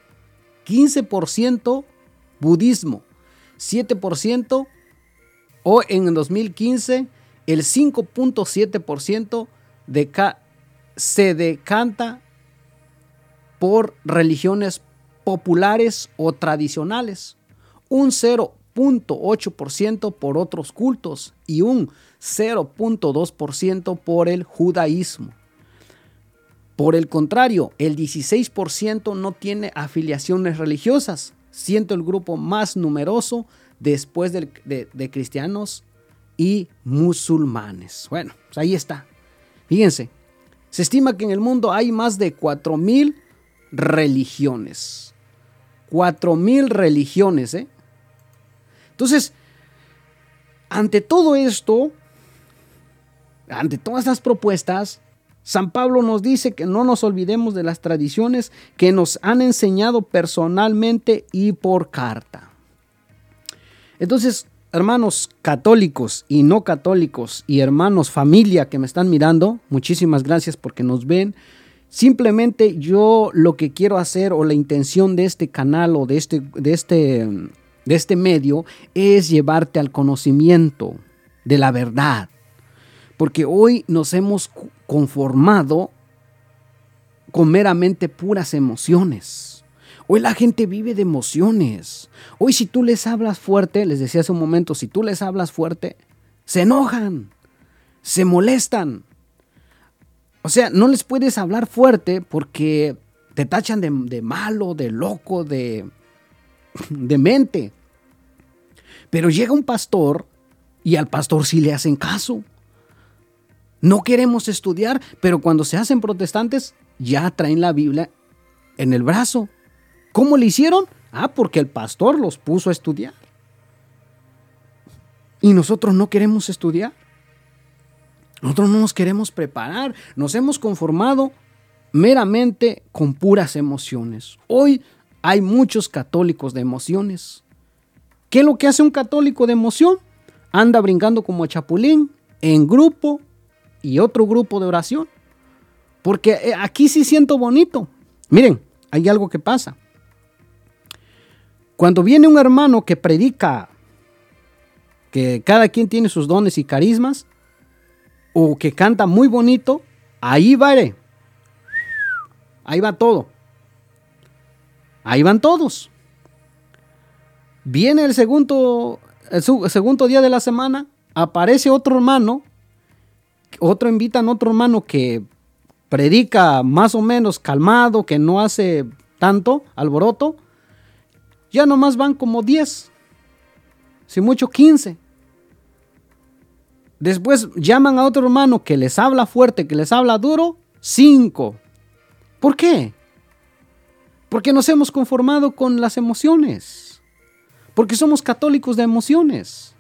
15% budismo, 7% o en el 2015 el 5.7% de se decanta por religiones populares o tradicionales, un 0.8% por otros cultos y un 0.2% por el judaísmo. Por el contrario, el 16% no tiene afiliaciones religiosas, siendo el grupo más numeroso después de, de cristianos y musulmanes. Bueno, pues ahí está. Fíjense, se estima que en el mundo hay más de 4.000 religiones. Cuatro mil religiones. ¿eh? Entonces, ante todo esto, ante todas estas propuestas, San Pablo nos dice que no nos olvidemos de las tradiciones que nos han enseñado personalmente y por carta. Entonces, hermanos católicos y no católicos y hermanos familia que me están mirando, muchísimas gracias porque nos ven. Simplemente yo lo que quiero hacer o la intención de este canal o de este, de este, de este medio es llevarte al conocimiento de la verdad. Porque hoy nos hemos conformado con meramente puras emociones. Hoy la gente vive de emociones. Hoy si tú les hablas fuerte, les decía hace un momento, si tú les hablas fuerte, se enojan, se molestan. O sea, no les puedes hablar fuerte porque te tachan de, malo, de loco, de, de mente. Pero llega un pastor y al pastor sí le hacen caso. No queremos estudiar, pero cuando se hacen protestantes ya traen la Biblia en el brazo. ¿Cómo le hicieron? Ah, porque el pastor los puso a estudiar. Y nosotros no queremos estudiar. Nosotros no nos queremos preparar, nos hemos conformado meramente con puras emociones. Hoy hay muchos católicos de emociones. ¿Qué es lo que hace un católico de emoción? Anda brincando como chapulín en grupo y otro grupo de oración. Porque eh, aquí sí siento bonito. Miren, hay algo que pasa. Cuando viene un hermano que predica que cada quien tiene sus dones y carismas, o que canta muy bonito, ahí va, ahí va todo. Ahí van todos. Viene el segundo, el segundo día de la semana, aparece otro hermano, otro invitan a otro hermano que predica más o menos calmado, que no hace tanto alboroto, ya nomás van como 10, si mucho 15. Después llaman a otro hermano que les habla fuerte, que les habla duro, 5. ¿Por qué? Porque nos hemos conformado con las emociones. Porque somos católicos de emociones.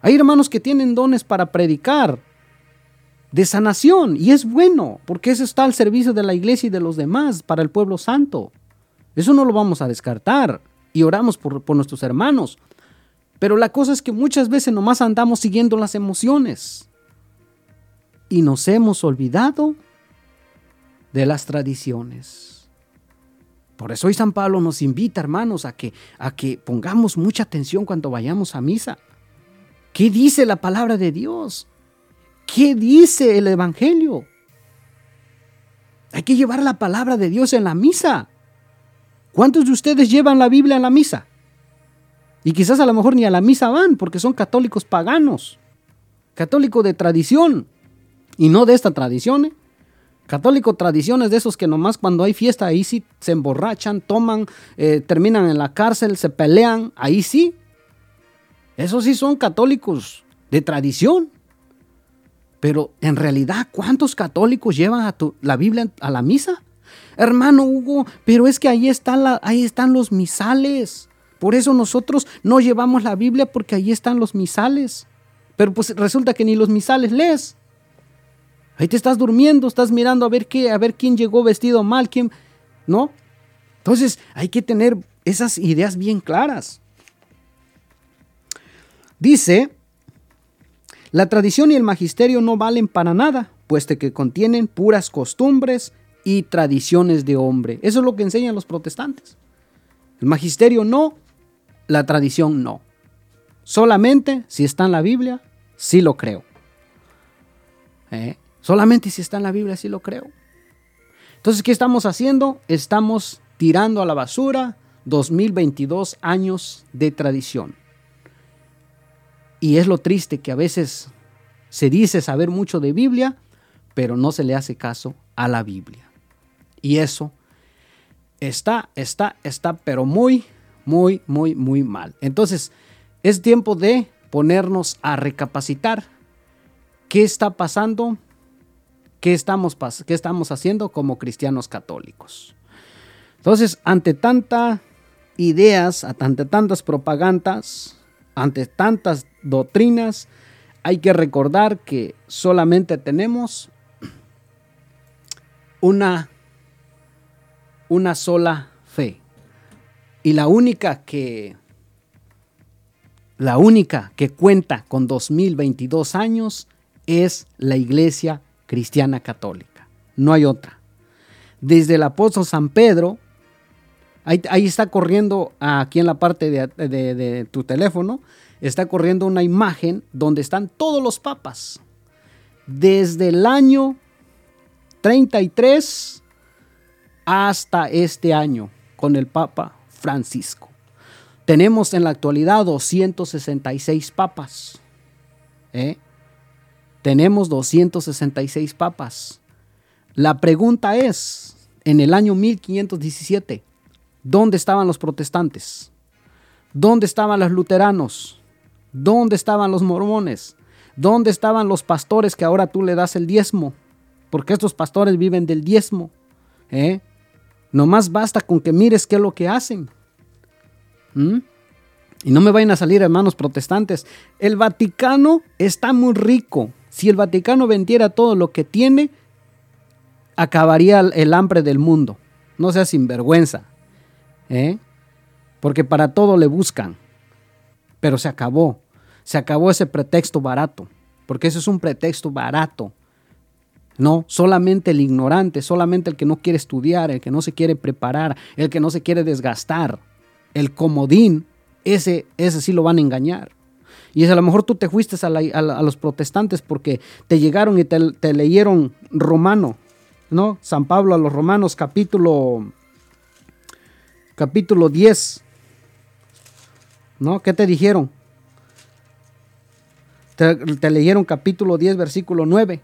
Hay hermanos que tienen dones para predicar, de sanación. Y es bueno, porque eso está al servicio de la iglesia y de los demás, para el pueblo santo. Eso no lo vamos a descartar. Y oramos por, por nuestros hermanos. Pero la cosa es que muchas veces nomás andamos siguiendo las emociones. Y nos hemos olvidado de las tradiciones. Por eso hoy San Pablo nos invita, hermanos, a que, a que pongamos mucha atención cuando vayamos a misa. ¿Qué dice la palabra de Dios? ¿Qué dice el Evangelio? Hay que llevar la palabra de Dios en la misa. ¿Cuántos de ustedes llevan la Biblia en la misa? Y quizás a lo mejor ni a la misa van porque son católicos paganos, católicos de tradición y no de esta tradición. ¿eh? Católico tradiciones de esos que nomás cuando hay fiesta ahí sí se emborrachan, toman, eh, terminan en la cárcel, se pelean, ahí sí. Esos sí son católicos de tradición. Pero en realidad, ¿cuántos católicos llevan a la Biblia a la misa? Hermano Hugo, pero es que ahí, está ahí están los misales. Por eso nosotros no llevamos la Biblia porque ahí están los misales. Pero pues resulta que ni los misales lees. Ahí te estás durmiendo, estás mirando a ver qué, a ver quién llegó vestido mal, quién, ¿no? Entonces hay que tener esas ideas bien claras. Dice la tradición y el magisterio no valen para nada, puesto que contienen puras costumbres y tradiciones de hombre. Eso es lo que enseñan los protestantes. El magisterio no, la tradición no. Solamente si está en la Biblia, sí lo creo. ¿Eh? Solamente si está en la Biblia, sí lo creo. Entonces, ¿qué estamos haciendo? Estamos tirando a la basura 2022 años de tradición. Y es lo triste que a veces se dice saber mucho de Biblia, pero no se le hace caso a la Biblia. Y eso está, está, está, pero muy, muy, muy, muy mal. Entonces, es tiempo de ponernos a recapacitar qué está pasando, qué estamos, qué estamos haciendo como cristianos católicos. Entonces, ante tantas ideas, ante tantas propagandas, ante tantas doctrinas, hay que recordar que solamente tenemos una, una sola. Y la única que la única que cuenta con 2022 años es la Iglesia Cristiana Católica. No hay otra. Desde el apóstol San Pedro, Ahí, está corriendo aquí en la parte de, tu teléfono, está corriendo una imagen donde están todos los papas. Desde el año 33 hasta este año con el Papa Francisco. Tenemos en la actualidad 266 papas. ¿eh? Tenemos 266 papas. La pregunta es, en el año 1517, ¿Dónde estaban los protestantes? ¿Dónde estaban los luteranos? ¿Dónde estaban los mormones? ¿Dónde estaban los pastores que ahora tú le das el diezmo? Porque estos pastores viven del diezmo. ¿eh? Nomás basta con que mires qué es lo que hacen. ¿Mm? Y no me vayan a salir hermanos protestantes. El Vaticano está muy rico. Si el Vaticano vendiera todo lo que tiene, acabaría el hambre del mundo. No sea sinvergüenza. ¿eh? porque para todo le buscan. Pero se acabó, se acabó ese pretexto barato, porque eso es un pretexto barato. No, solamente el ignorante, solamente el que no quiere estudiar, el que no se quiere preparar, el que no se quiere desgastar, el comodín, ese, ese sí lo van a engañar. Y es a lo mejor tú te fuiste a, los protestantes porque te llegaron y te, te, leyeron Romano, ¿no? San Pablo a los Romanos capítulo, capítulo 10, ¿no? ¿Qué te dijeron? Te, leyeron capítulo 10, versículo 9.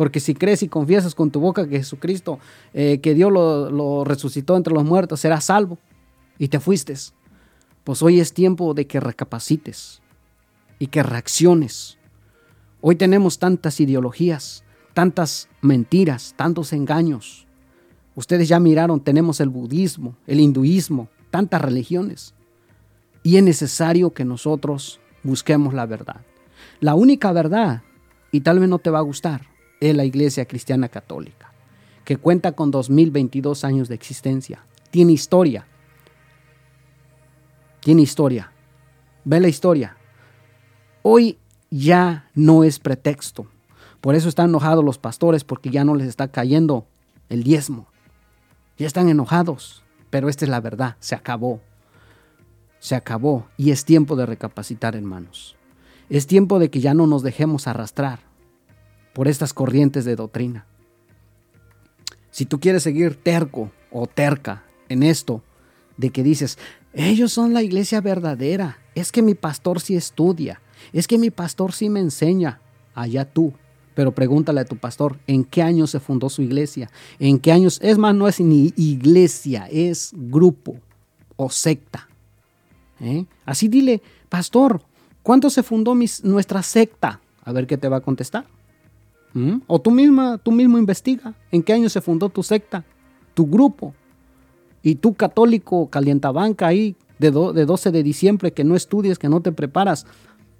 Porque si crees y confiesas con tu boca que Jesucristo, eh, que Dios lo, lo, resucitó entre los muertos, serás salvo. Y te fuiste. Pues hoy es tiempo de que recapacites y que reacciones. Hoy tenemos tantas ideologías, tantas mentiras, tantos engaños. Ustedes ya miraron, tenemos el budismo, el hinduismo, tantas religiones. Y es necesario que nosotros busquemos la verdad. La única verdad, y tal vez no te va a gustar, es la Iglesia Cristiana Católica, que cuenta con 2022 años de existencia. Tiene historia. Tiene historia. Ve la historia. Hoy ya no es pretexto. Por eso están enojados los pastores, porque ya no les está cayendo el diezmo. Ya están enojados, pero esta es la verdad, se acabó. Se acabó y es tiempo de recapacitar, hermanos. Es tiempo de que ya no nos dejemos arrastrar por estas corrientes de doctrina. Si tú quieres seguir terco o terca en esto, de que dices, ellos son la iglesia verdadera, es que mi pastor sí estudia, es que mi pastor sí me enseña, allá tú. Pero pregúntale a tu pastor, ¿en qué año se fundó su iglesia? ¿En qué años? Es más, no es ni iglesia, es grupo o secta. ¿Eh? Así dile, pastor, ¿Cuándo se fundó nuestra secta? A ver qué te va a contestar. ¿Mm? O tú misma, tú mismo investiga en qué año se fundó tu secta, tu grupo. Y tú católico calientabanca ahí de, de 12 de diciembre que no estudies, que no te preparas.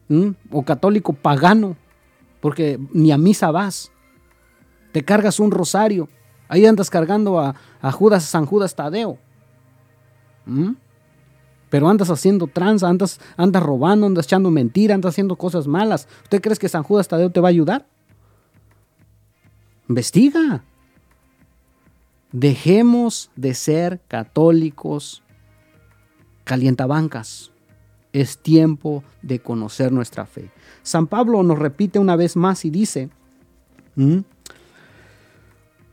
¿Mm? O católico pagano, porque ni a misa vas. Te cargas un rosario. Ahí andas cargando a, Judas, San Judas Tadeo. ¿Mm? pero andas haciendo tranza, andas, andas robando, andas echando mentira, andas haciendo cosas malas. ¿Usted cree que San Judas Tadeo te va a ayudar? Investiga. Dejemos de ser católicos calientabancas. Es tiempo de conocer nuestra fe. San Pablo nos repite una vez más y dice,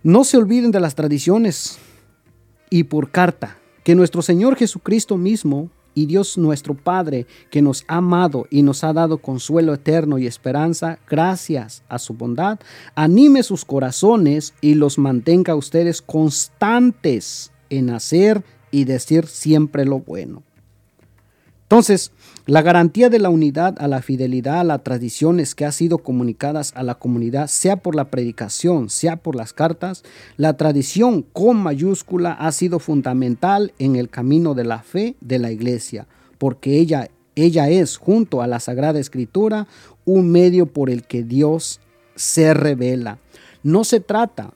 no se olviden de las tradiciones y por carta que nuestro Señor Jesucristo mismo y Dios nuestro Padre, que nos ha amado y nos ha dado consuelo eterno y esperanza, gracias a su bondad, anime sus corazones y los mantenga a ustedes constantes en hacer y decir siempre lo bueno. Entonces, la garantía de la unidad a la fidelidad a las tradiciones que ha sido comunicadas a la comunidad, sea por la predicación, sea por las cartas, la tradición con mayúscula ha sido fundamental en el camino de la fe de la iglesia, porque ella, ella es, junto a la Sagrada Escritura, un medio por el que Dios se revela. No se trata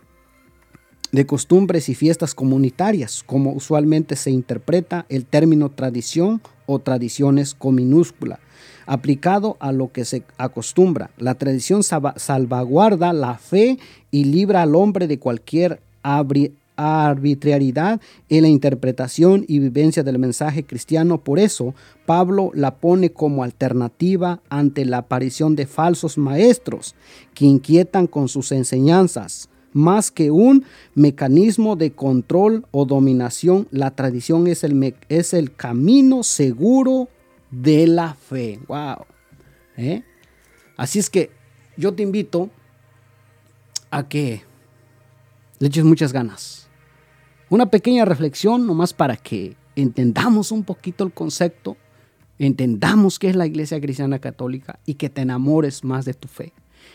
de costumbres y fiestas comunitarias, como usualmente se interpreta el término tradición o tradiciones con minúscula, aplicado a lo que se acostumbra. La tradición salvaguarda la fe y libra al hombre de cualquier arbitrariedad en la interpretación y vivencia del mensaje cristiano. Por eso, Pablo la pone como alternativa ante la aparición de falsos maestros que inquietan con sus enseñanzas más que un mecanismo de control o dominación, la tradición es el, es el camino seguro de la fe. ¡Wow! ¿Eh? Así es que yo te invito a que le eches muchas ganas. Una pequeña reflexión nomás para que entendamos un poquito el concepto, entendamos qué es la Iglesia Cristiana Católica y que te enamores más de tu fe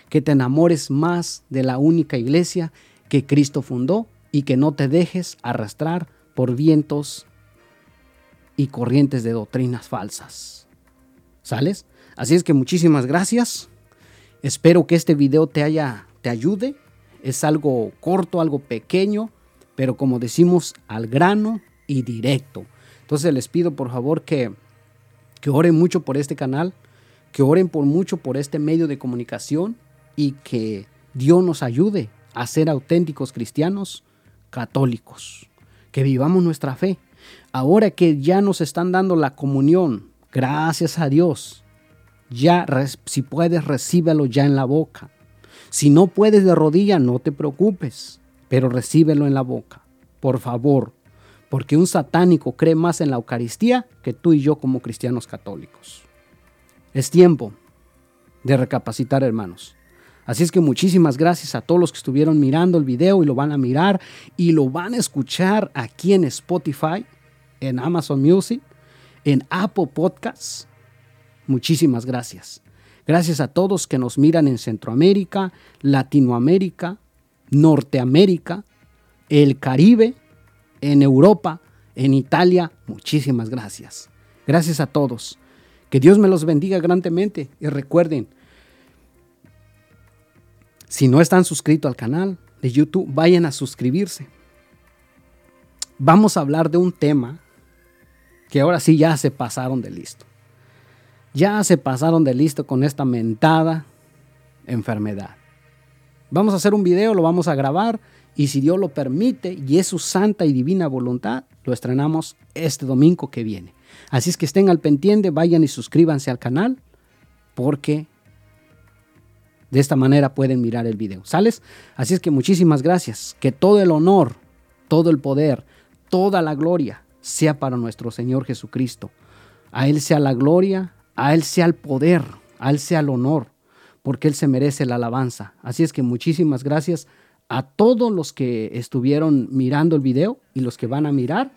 que te enamores más de la única iglesia que Cristo fundó y que no te dejes arrastrar por vientos y corrientes de doctrinas falsas. ¿Sales? Así es que muchísimas gracias. Espero que este video te haya te ayude. Es algo corto, algo pequeño, pero como decimos, al grano y directo. Entonces les pido por favor que, que oren mucho por este canal, que oren por mucho por este medio de comunicación y que Dios nos ayude a ser auténticos cristianos católicos, que vivamos nuestra fe. Ahora que ya nos están dando la comunión, gracias a Dios, ya si puedes recíbelo ya en la boca. Si no puedes de rodilla, no te preocupes, pero recíbelo en la boca, por favor, porque un satánico cree más en la Eucaristía que tú y yo como cristianos católicos. Es tiempo de recapacitar, hermanos. Así es que muchísimas gracias a todos los que estuvieron mirando el video y lo van a mirar y lo van a escuchar aquí en Spotify, en Amazon Music, en Apple Podcasts. Muchísimas gracias. Gracias a todos que nos miran en Centroamérica, Latinoamérica, Norteamérica, el Caribe, en Europa, en Italia. Muchísimas gracias. Gracias a todos. Que Dios me los bendiga grandemente. Y recuerden, si no están suscritos al canal de YouTube, vayan a suscribirse. Vamos a hablar de un tema que ahora sí ya se pasaron de listo. Ya se pasaron de listo con esta mentada enfermedad. Vamos a hacer un video, lo vamos a grabar y si Dios lo permite y es su santa y divina voluntad, lo estrenamos este domingo que viene. Así es que estén al pendiente, vayan y suscríbanse al canal porque de esta manera pueden mirar el video. ¿Sales? Así es que muchísimas gracias. Que todo el honor, todo el poder, toda la gloria sea para nuestro Señor Jesucristo. A Él sea la gloria, a Él sea el poder, a Él sea el honor, porque Él se merece la alabanza. Así es que muchísimas gracias a todos los que estuvieron mirando el video y los que van a mirar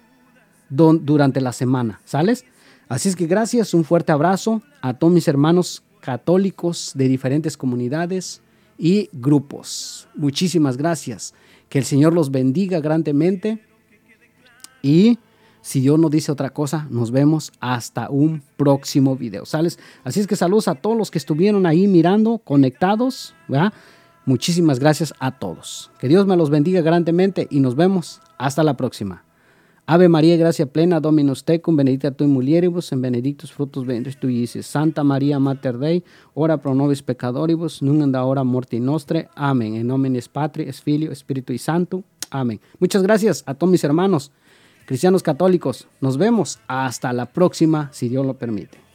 durante la semana. ¿Sales? Así es que gracias, un fuerte abrazo a todos mis hermanos católicos de diferentes comunidades y grupos. Muchísimas gracias. Que el Señor los bendiga grandemente. Y si Dios no dice otra cosa, nos vemos hasta un próximo video. ¿Sales? Así es que saludos a todos los que estuvieron ahí mirando, conectados. Muchísimas gracias a todos. Que Dios me los bendiga grandemente y nos vemos hasta la próxima. Ave María, gracia plena, Dominus tecum, benedicta tu in mulieribus, en benedictus frutos ventris tui, Santa María Mater Dei, ora pro nobis pecadoribus, nunc en hora morti nostre. Amén. En nomine Patri, Filio, Espíritu y Santo. Amén. Muchas gracias a todos mis hermanos cristianos católicos. Nos vemos hasta la próxima, si Dios lo permite.